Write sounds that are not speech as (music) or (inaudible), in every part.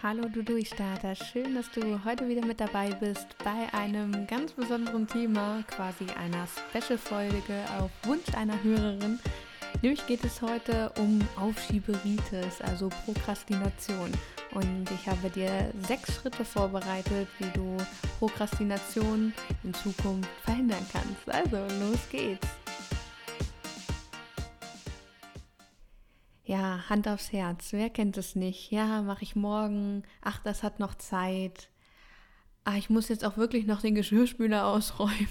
Hallo du Durchstarter, schön, dass du heute wieder mit dabei bist bei einem ganz besonderen Thema, quasi einer Special-Folge auf Wunsch einer Hörerin. Nämlich geht es heute um Aufschieberitis, also Prokrastination. Und ich habe dir sechs Schritte vorbereitet, wie du Prokrastination in Zukunft verhindern kannst. Also, los geht's! Ja, Hand aufs Herz. Wer kennt es nicht? Ja, mache ich morgen. Ach, das hat noch Zeit. Ah, ich muss jetzt auch wirklich noch den Geschirrspüler (laughs) ausräumen.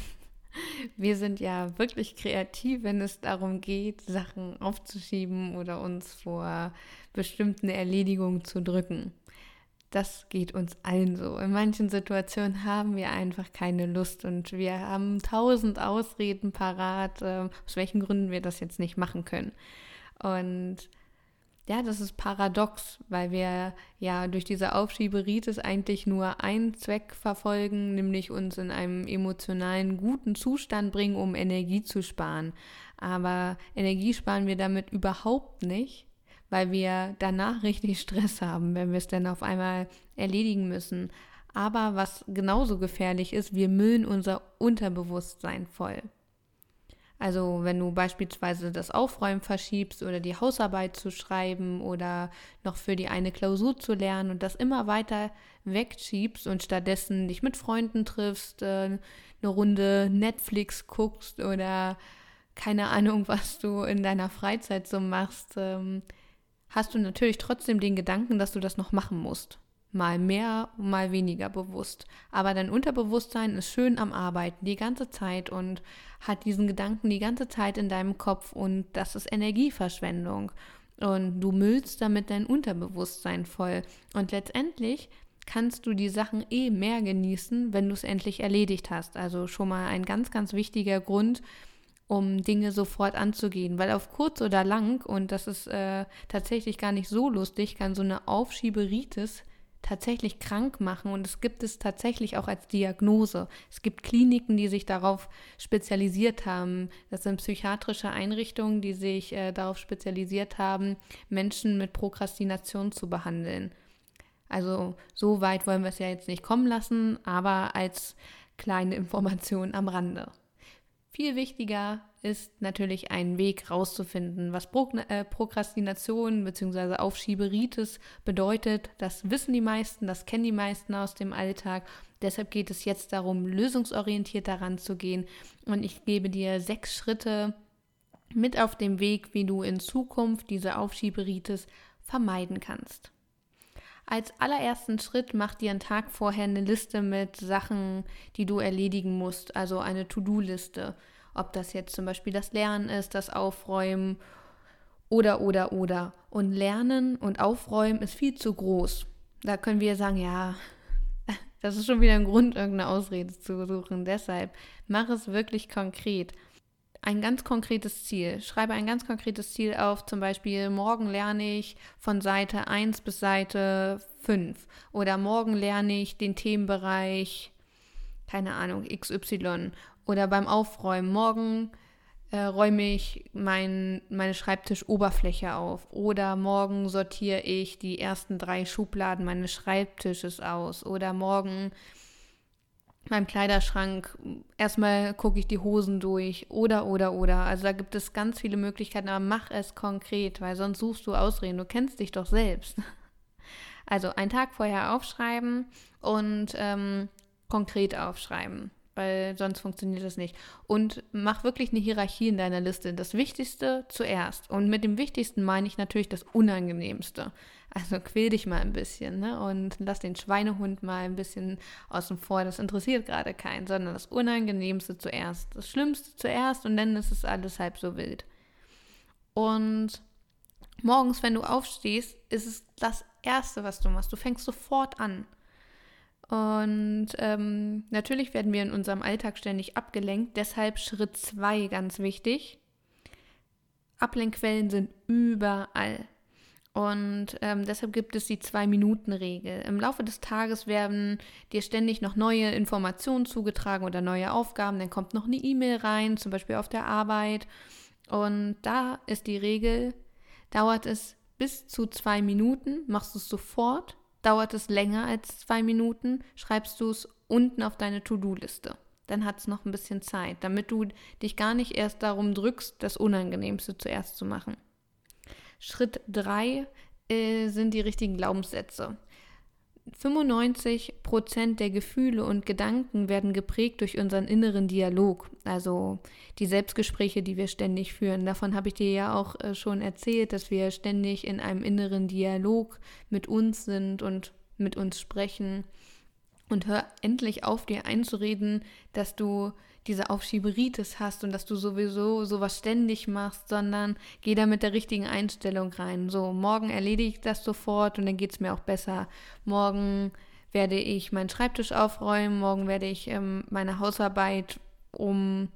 Wir sind ja wirklich kreativ, wenn es darum geht, Sachen aufzuschieben oder uns vor bestimmten Erledigungen zu drücken. Das geht uns allen so. In manchen Situationen haben wir einfach keine Lust und wir haben tausend Ausreden parat, äh, aus welchen Gründen wir das jetzt nicht machen können. Und ja, das ist paradox, weil wir ja durch diese Aufschieberitis eigentlich nur einen Zweck verfolgen, nämlich uns in einem emotionalen guten Zustand bringen, um Energie zu sparen. Aber Energie sparen wir damit überhaupt nicht, weil wir danach (laughs) richtig Stress haben, wenn wir es dann auf einmal erledigen müssen. Aber was genauso gefährlich ist, wir müllen unser Unterbewusstsein voll. Also wenn du beispielsweise das Aufräumen verschiebst oder die Hausarbeit zu schreiben oder noch für die eine Klausur zu lernen und das immer weiter wegschiebst und stattdessen dich mit Freunden triffst, äh, eine Runde Netflix guckst oder keine Ahnung, was du in deiner Freizeit so machst, ähm, hast du natürlich trotzdem den Gedanken, dass du das noch machen musst mal mehr, mal weniger bewusst. Aber dein Unterbewusstsein ist schön am Arbeiten die ganze Zeit und hat diesen Gedanken die ganze Zeit in deinem Kopf und das ist Energieverschwendung. Und du müllst damit dein Unterbewusstsein voll. Und letztendlich kannst du die Sachen eh mehr genießen, wenn du es endlich erledigt hast. Also schon mal ein ganz, ganz wichtiger Grund, um Dinge sofort anzugehen. Weil auf kurz oder lang, und das ist äh, tatsächlich gar nicht so lustig, kann so eine Aufschieberitis tatsächlich krank machen und es gibt es tatsächlich auch als Diagnose. Es gibt Kliniken, die sich darauf spezialisiert haben. Das sind psychiatrische Einrichtungen, die sich äh, darauf spezialisiert haben, Menschen mit Prokrastination zu behandeln. Also so weit wollen wir es ja jetzt nicht kommen lassen, aber als kleine (laughs) Information am Rande. Viel wichtiger ist natürlich einen Weg rauszufinden, was Pro äh, Prokrastination bzw. Aufschieberitis bedeutet. Das wissen die meisten, das kennen die meisten aus dem Alltag. Deshalb geht es jetzt darum, lösungsorientiert daran zu gehen. Und ich gebe dir sechs Schritte mit auf dem Weg, wie du in Zukunft diese Aufschieberitis vermeiden kannst. Als allerersten Schritt mach dir einen Tag vorher eine Liste mit Sachen, die du erledigen musst, also eine To-Do-Liste. Ob das jetzt zum Beispiel das Lernen ist, das Aufräumen oder, oder, oder. Und Lernen und Aufräumen ist viel zu groß. Da können wir sagen, ja, (laughs) das ist schon wieder ein Grund, irgendeine Ausrede zu suchen. Deshalb mach es wirklich konkret ein ganz konkretes Ziel. Schreibe ein ganz konkretes Ziel auf, zum Beispiel morgen lerne ich von Seite 1 bis Seite 5 oder morgen lerne ich den Themenbereich, keine Ahnung, XY oder beim Aufräumen, morgen äh, räume ich mein, meine Schreibtischoberfläche auf oder morgen sortiere ich die ersten drei Schubladen meines Schreibtisches aus oder morgen meinem Kleiderschrank. Erstmal gucke ich die Hosen durch oder, oder, oder. Also da gibt es ganz viele Möglichkeiten, aber mach es konkret, weil sonst suchst du Ausreden. Du kennst dich doch selbst. Also einen Tag vorher aufschreiben und ähm, konkret aufschreiben, weil sonst funktioniert das nicht. Und mach wirklich eine Hierarchie in deiner Liste. Das Wichtigste zuerst. Und mit dem Wichtigsten meine ich natürlich das Unangenehmste. Also quäl dich mal ein bisschen ne? und lass den Schweinehund mal ein bisschen außen vor. Das interessiert gerade keinen, sondern das Unangenehmste zuerst. Das Schlimmste zuerst und dann ist es alles halb so wild. Und morgens, wenn du aufstehst, ist es das Erste, was du machst. Du fängst sofort an. Und ähm, natürlich werden wir in unserem Alltag ständig abgelenkt. Deshalb Schritt zwei ganz wichtig. Ablenkquellen sind überall. Und ähm, deshalb gibt es die Zwei-Minuten-Regel. Im Laufe des Tages werden dir ständig noch neue Informationen zugetragen oder neue Aufgaben. Dann kommt noch eine E-Mail rein, zum Beispiel auf der Arbeit. Und da ist die Regel, dauert es bis zu zwei Minuten, machst du es sofort, Dauert es länger als zwei Minuten, schreibst du es unten auf deine To-Do-Liste. Dann hat es noch ein bisschen Zeit, damit du dich gar nicht erst darum drückst, das Unangenehmste zuerst zu machen. Schritt 3 äh, sind die richtigen Glaubenssätze. 95 Prozent der Gefühle und Gedanken werden geprägt durch unseren inneren Dialog, also die Selbstgespräche, die wir ständig führen. Davon habe ich dir ja auch äh, schon erzählt, dass wir ständig in einem inneren Dialog mit uns sind und mit uns sprechen. Und hör endlich auf, dir einzureden, dass du diese Aufschieberitis hast und dass du sowieso sowas ständig machst, sondern geh da mit der richtigen Einstellung rein. So, morgen erledige ich das sofort und dann geht es mir auch besser. Morgen werde ich meinen Schreibtisch aufräumen, morgen werde ich ähm, meine Hausarbeit um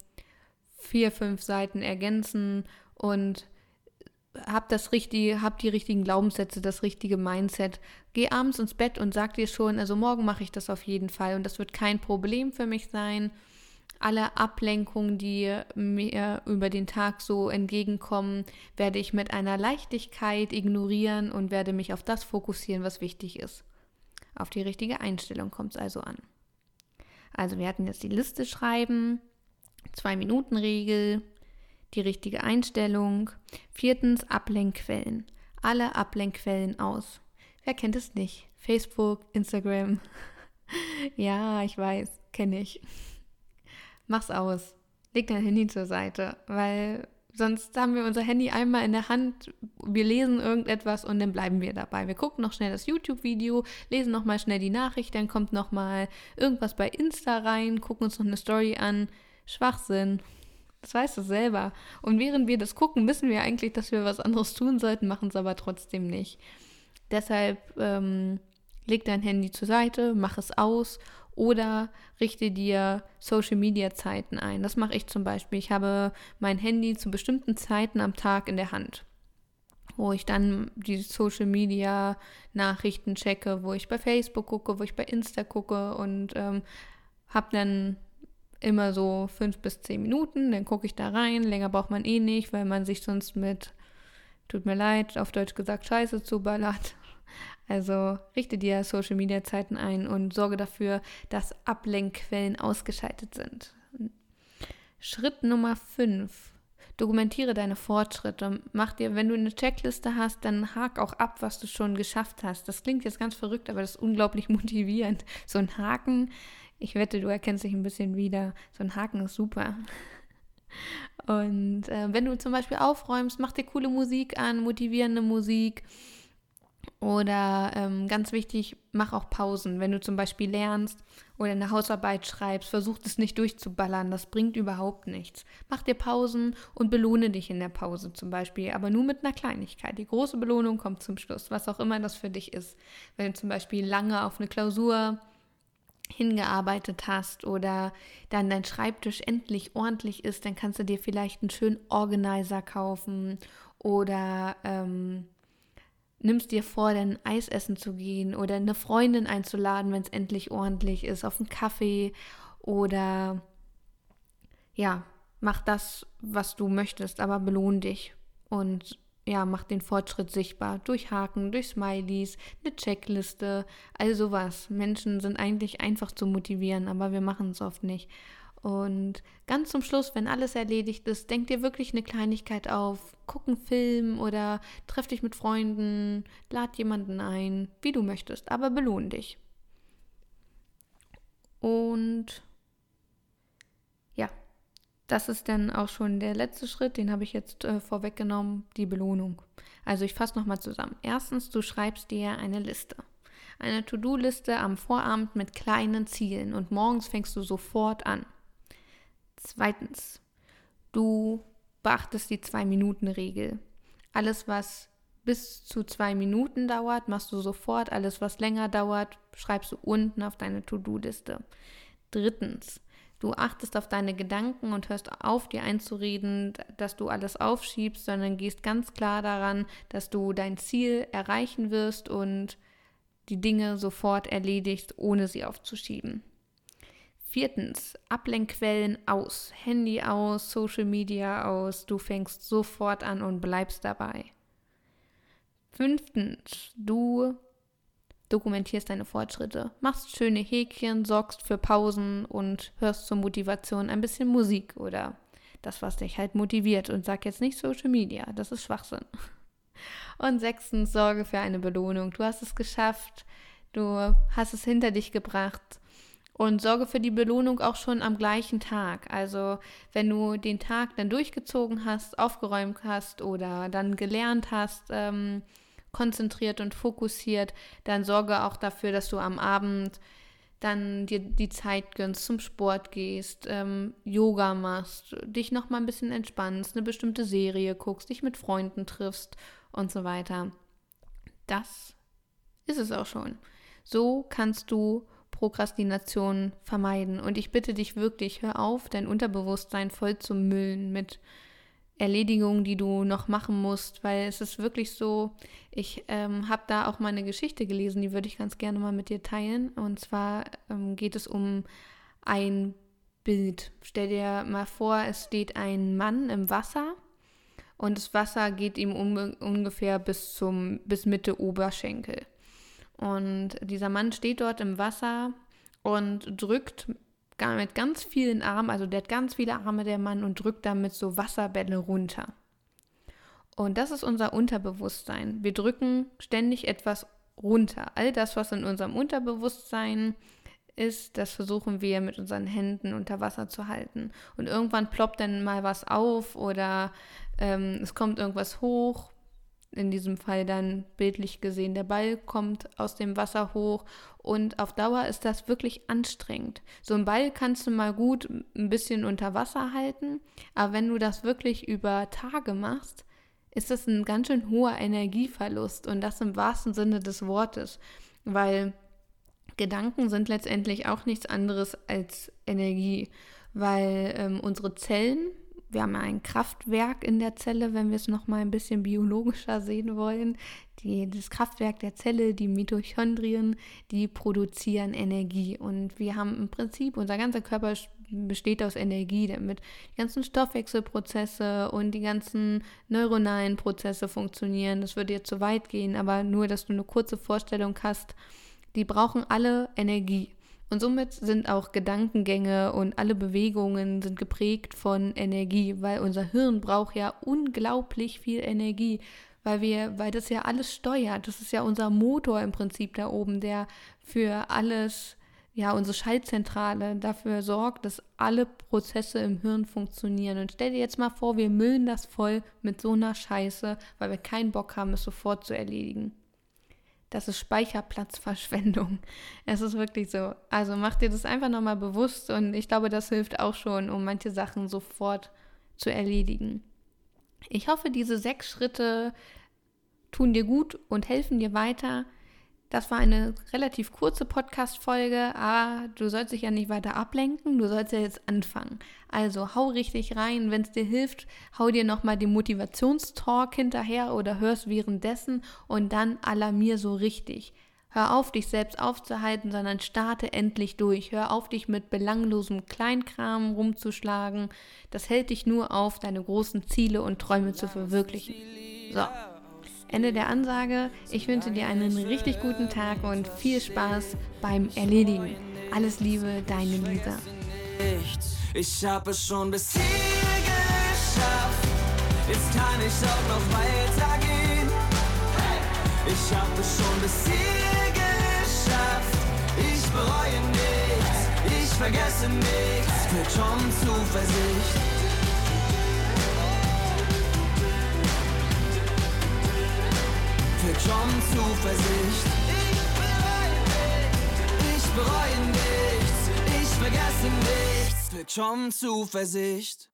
vier, fünf Seiten ergänzen und hab das richtige, hab die richtigen Glaubenssätze, das richtige Mindset. Geh abends ins Bett und sag dir schon, also morgen mache ich das auf jeden Fall und das wird kein Problem für mich sein alle Ablenkungen, die mir über den Tag so entgegenkommen, werde ich mit einer Leichtigkeit ignorieren und werde mich auf das fokussieren, was wichtig ist. Auf die richtige Einstellung kommt es also an. Also wir hatten jetzt die Liste schreiben, Zwei-Minuten-Regel, die richtige Einstellung. Viertens Ablenkquellen. Alle Ablenkquellen aus. Wer kennt es nicht? Facebook, Instagram. (laughs) ja, ich weiß, kenne ich mach's aus. Leg dein Handy zur Seite, weil sonst haben wir unser Handy einmal in der Hand, wir lesen irgendetwas und dann bleiben wir dabei. Wir gucken noch schnell das YouTube-Video, lesen noch mal schnell die Nachricht, dann kommt noch mal irgendwas bei Insta rein, gucken uns noch eine Story an. Schwachsinn. Das weißt du selber. Und während wir das gucken, wissen wir eigentlich, dass wir was anderes tun sollten, machen es aber trotzdem nicht. Deshalb ähm, leg dein Handy zur Seite, mach es aus oder richte dir Social Media Zeiten ein. Das mache ich zum Beispiel. Ich habe mein Handy zu bestimmten Zeiten am Tag in der Hand, wo ich dann die Social Media Nachrichten checke, wo ich bei Facebook gucke, wo ich bei Insta gucke und ähm, habe dann immer so fünf bis zehn Minuten, dann gucke ich da rein. Länger braucht man eh nicht, weil man sich sonst mit, tut mir leid, auf Deutsch gesagt, Scheiße zuballert. Also richte dir Social Media Zeiten ein und sorge dafür, dass Ablenkquellen ausgeschaltet sind. Schritt Nummer 5. Dokumentiere deine Fortschritte. Mach dir, wenn du eine Checkliste hast, dann hak auch ab, was du schon geschafft hast. Das klingt jetzt ganz verrückt, aber das ist unglaublich (laughs) motivierend. So ein Haken, ich wette, du erkennst dich ein bisschen wieder. So ein Haken ist super. Und äh, wenn du zum Beispiel aufräumst, mach dir coole Musik an, motivierende Musik oder ähm, ganz wichtig, mach auch Pausen. Wenn du zum Beispiel lernst oder eine Hausarbeit schreibst, versuch es nicht durchzuballern. Das bringt überhaupt nichts. Mach dir Pausen und belohne dich in der Pause zum Beispiel, aber nur mit einer Kleinigkeit. Die große Belohnung kommt zum Schluss, was auch immer das für dich ist. Wenn du zum Beispiel lange auf eine Klausur hingearbeitet hast oder dann dein Schreibtisch endlich ordentlich ist, dann kannst du dir vielleicht einen schönen Organizer kaufen oder ähm, nimmst dir vor, dann Eis essen zu gehen oder eine Freundin einzuladen, wenn es endlich ordentlich ist, auf einen Kaffee oder ja, mach das, was du möchtest, aber belohn dich und ja, mach den Fortschritt sichtbar durch Haken, durch Smileys, eine Checkliste, all sowas. Menschen sind eigentlich einfach zu motivieren, aber wir machen es oft nicht. Und ganz zum Schluss, wenn alles erledigt ist, denk dir wirklich eine Kleinigkeit auf, guck einen Film oder treff dich mit Freunden, lad jemanden ein, wie du möchtest, aber belohn dich. Und ja, das ist dann auch schon der letzte Schritt, den habe ich jetzt äh, vorweggenommen, die Belohnung. Also ich fasse nochmal zusammen. Erstens, du schreibst dir eine Liste eine To-Do-Liste am Vorabend mit kleinen Zielen und morgens fängst du sofort an. Zweitens, du beachtest die Zwei-Minuten-Regel. Alles, was bis zu zwei Minuten dauert, machst du sofort. Alles, was länger dauert, schreibst du unten auf deine To-Do-Liste. Drittens, du achtest auf deine Gedanken und hörst auf, dir einzureden, dass du alles aufschiebst, sondern gehst ganz klar daran, dass du dein Ziel erreichen wirst und die Dinge sofort erledigst, ohne sie aufzuschieben. Viertens, Ablenkquellen aus. Handy aus, Social Media aus. Du fängst sofort an und bleibst dabei. Fünftens, du dokumentierst deine Fortschritte, machst schöne Häkchen, sorgst für Pausen und hörst zur Motivation ein bisschen Musik oder das, was dich halt motiviert und sag jetzt nicht Social Media, das ist Schwachsinn. Und sechstens, sorge für eine Belohnung. Du hast es geschafft, du hast es hinter dich gebracht und sorge für die Belohnung auch schon am gleichen Tag. Also wenn du den Tag dann durchgezogen hast, aufgeräumt hast oder dann gelernt hast, ähm, konzentriert und fokussiert, dann sorge auch dafür, dass du am Abend dann dir die Zeit gönnst, zum Sport gehst, ähm, Yoga machst, dich noch mal ein bisschen entspannst, eine bestimmte Serie guckst, dich mit Freunden triffst und so weiter. Das ist es auch schon. So kannst du Prokrastination vermeiden. Und ich bitte dich wirklich, hör auf, dein Unterbewusstsein voll zu müllen mit Erledigungen, die du noch machen musst, weil es ist wirklich so, ich ähm, habe da auch mal eine Geschichte gelesen, die würde ich ganz gerne mal mit dir teilen. Und zwar ähm, geht es um ein Bild. Stell dir mal vor, es steht ein Mann im Wasser und das Wasser geht ihm um, ungefähr bis zum bis Mitte Oberschenkel. Und dieser Mann steht dort im Wasser und drückt mit ganz vielen Armen, also der hat ganz viele Arme, der Mann, und drückt damit so Wasserbälle runter. Und das ist unser Unterbewusstsein. Wir drücken ständig etwas runter. All das, was in unserem Unterbewusstsein ist, das versuchen wir mit unseren Händen unter Wasser zu halten. Und irgendwann ploppt dann mal was auf oder ähm, es kommt irgendwas hoch in diesem Fall dann bildlich gesehen, der Ball kommt aus dem Wasser hoch und auf Dauer ist das wirklich anstrengend. So ein Ball kannst du mal gut ein bisschen unter Wasser halten, aber wenn du das wirklich über Tage machst, ist das ein ganz schön hoher Energieverlust und das im wahrsten Sinne des Wortes, weil Gedanken sind letztendlich auch nichts anderes als Energie, weil ähm, unsere Zellen wir haben ein Kraftwerk in der Zelle, wenn wir es nochmal ein bisschen biologischer sehen wollen. Die, das Kraftwerk der Zelle, die Mitochondrien, die produzieren Energie. Und wir haben im Prinzip, unser ganzer Körper besteht aus Energie, damit die ganzen Stoffwechselprozesse und die ganzen neuronalen Prozesse funktionieren. Das würde jetzt zu weit gehen, aber nur, dass du eine kurze Vorstellung hast, die brauchen alle Energie. Und somit sind auch Gedankengänge und alle Bewegungen sind geprägt von Energie, weil unser Hirn braucht ja unglaublich viel Energie, weil wir, weil das ja alles steuert. Das ist ja unser Motor im Prinzip da oben, der für alles, ja, unsere Schaltzentrale dafür sorgt, dass alle Prozesse im Hirn funktionieren. Und stell dir jetzt mal vor, wir müllen das voll mit so einer Scheiße, weil wir keinen Bock haben, es sofort zu erledigen das ist Speicherplatzverschwendung. (laughs) Es ist wirklich so. Also mach dir das einfach nochmal bewusst und ich glaube, das hilft auch schon, um manche Sachen sofort zu erledigen. Ich hoffe, diese sechs Schritte tun dir gut und helfen dir weiter, das war eine relativ kurze Podcast-Folge, aber du sollst dich ja nicht weiter ablenken, du sollst ja jetzt anfangen. Also hau richtig rein, wenn es dir hilft, hau dir nochmal den Motivationstalk hinterher oder hörst währenddessen und dann alarmier so richtig. Hör auf, dich selbst aufzuhalten, sondern starte endlich durch. Hör auf, dich mit belanglosem Kleinkram rumzuschlagen. Das hält dich nur auf, deine großen Ziele und Träume zu verwirklichen. So. Ende der Ansage. Ich wünsche dir einen richtig guten Tag und viel Spaß beim Erledigen. Alles Liebe, deine Lisa. Ich habe es schon bis hier geschafft. Jetzt kann ich auch noch weitergehen. Ich habe es schon bis hier geschafft. Ich bereue nichts, ich vergesse nichts. Mit schon Zuversicht. Schon Zuversicht. Ich bereue nichts, ich vergesse nichts. Mit schon Zuversicht.